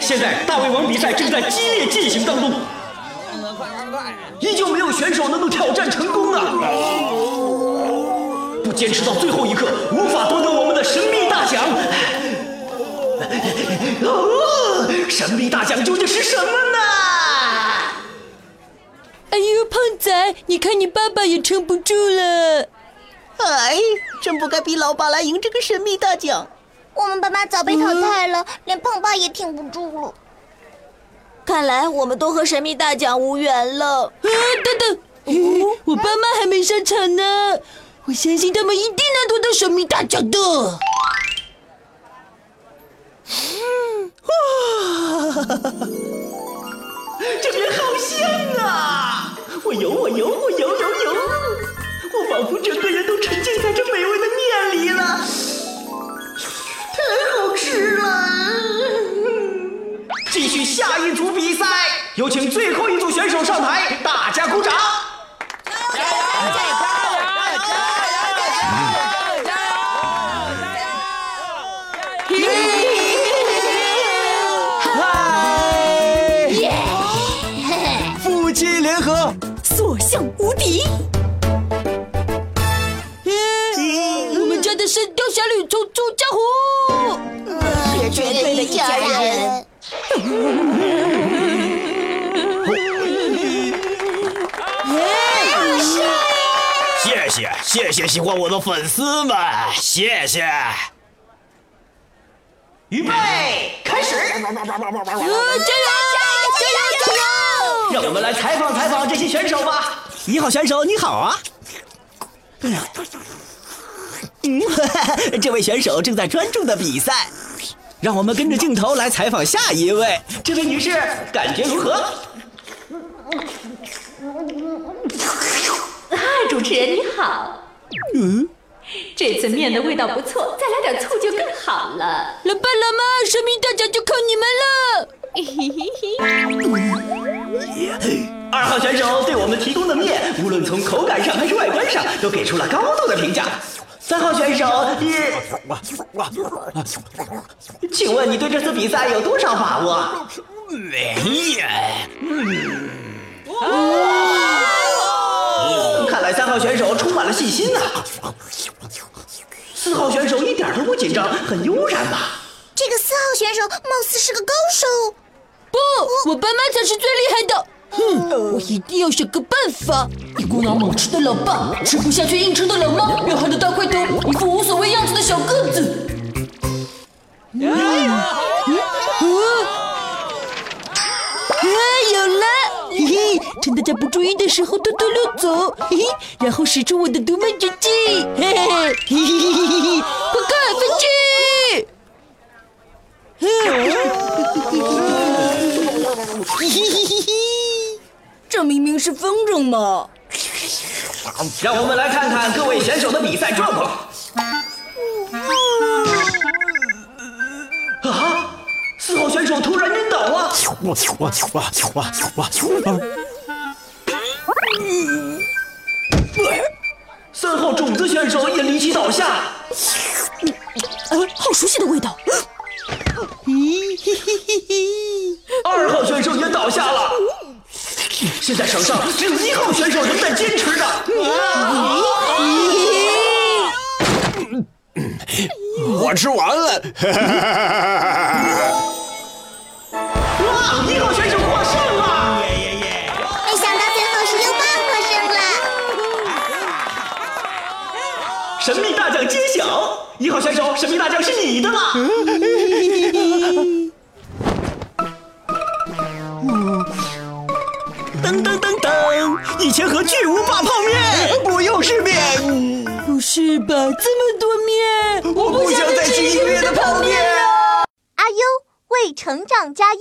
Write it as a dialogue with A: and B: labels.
A: 现在大胃王比赛正在激烈进行当中，依旧没有选手能够挑战成功啊！不坚持到最后一刻，无法夺得我们的神秘大奖。哦，神秘大奖究竟是什么呢？
B: 哎呦，胖仔，你看你爸爸也撑不住了。
C: 哎，真不该逼老爸来赢这个神秘大奖。
D: 我们爸妈早被淘汰了，连胖爸也挺不住了。
C: 看来我们都和神秘大奖无缘了。啊，
B: 等等，我爸妈还没上场呢，我相信他们一定能夺得神秘大奖的。
A: 哇，这边好香啊！我游，我游，我游游游，我仿佛整个人都沉浸在这有请最后一组选手上台，大家鼓掌！加油！加油！加油！加油！加油！加油！嗨！夫妻联合，
B: 所向无敌。我们家的神雕侠侣从出江湖。
D: 绝对的家人。
E: 谢谢喜欢我的粉丝们，谢谢。
A: 预备，开始！加油加
B: 油加油加油！
A: 让我们来采访采访这些选手吧。
E: 一号选手你好啊。嗯，这位选手正在专注的比赛。让我们跟着镜头来采访下一位，
A: 这位女士感觉如何？
F: 嗨，主持人你好。嗯，这次面的味道不错，再来点醋就更好了。
B: 老爸老妈，神秘大奖就靠你
A: 们了。二号选手对我们提供的面，无论从口感上还是外观上，都给出了高度的评价。三号选手，你，请问你对这次比赛有多少把握？
E: 没有。
A: 看来三号选手充满了信心呐。四号选手一点都不紧张，很悠然吧？
D: 这个四号选手貌似是个高手。
B: 不，我爸妈才是最厉害的。哼，我一定要想个办法。一股脑猛吃的老爸，吃不下去硬撑的老妈，彪悍的大块头，一副无所谓样子的小个子。嗯，啊，有了！嘿大家不注意的时候偷偷溜走，嘿嘿，然后使出我的独门绝技，嘿嘿嘿，嘿嘿嘿嘿嘿，快看，飞去！嘿嘿嘿嘿嘿。这明明是风筝嘛！
A: 让我们来看看各位选手的比赛状况。啊！四号选手突然晕倒了。哇哇哇哇哇！场上只有一号选手仍在坚持着。
E: 我吃完了。
A: 哇！一号选手获胜了。
D: 没想到最后是获胜了。
A: 神秘大奖揭晓，一号选手，神秘大奖是你的了。噔噔噔噔！以前和巨无霸泡面，不又是面？
B: 不是吧？这么多面，
A: 我不想再吃一个月的泡面
D: 阿优为成长加油。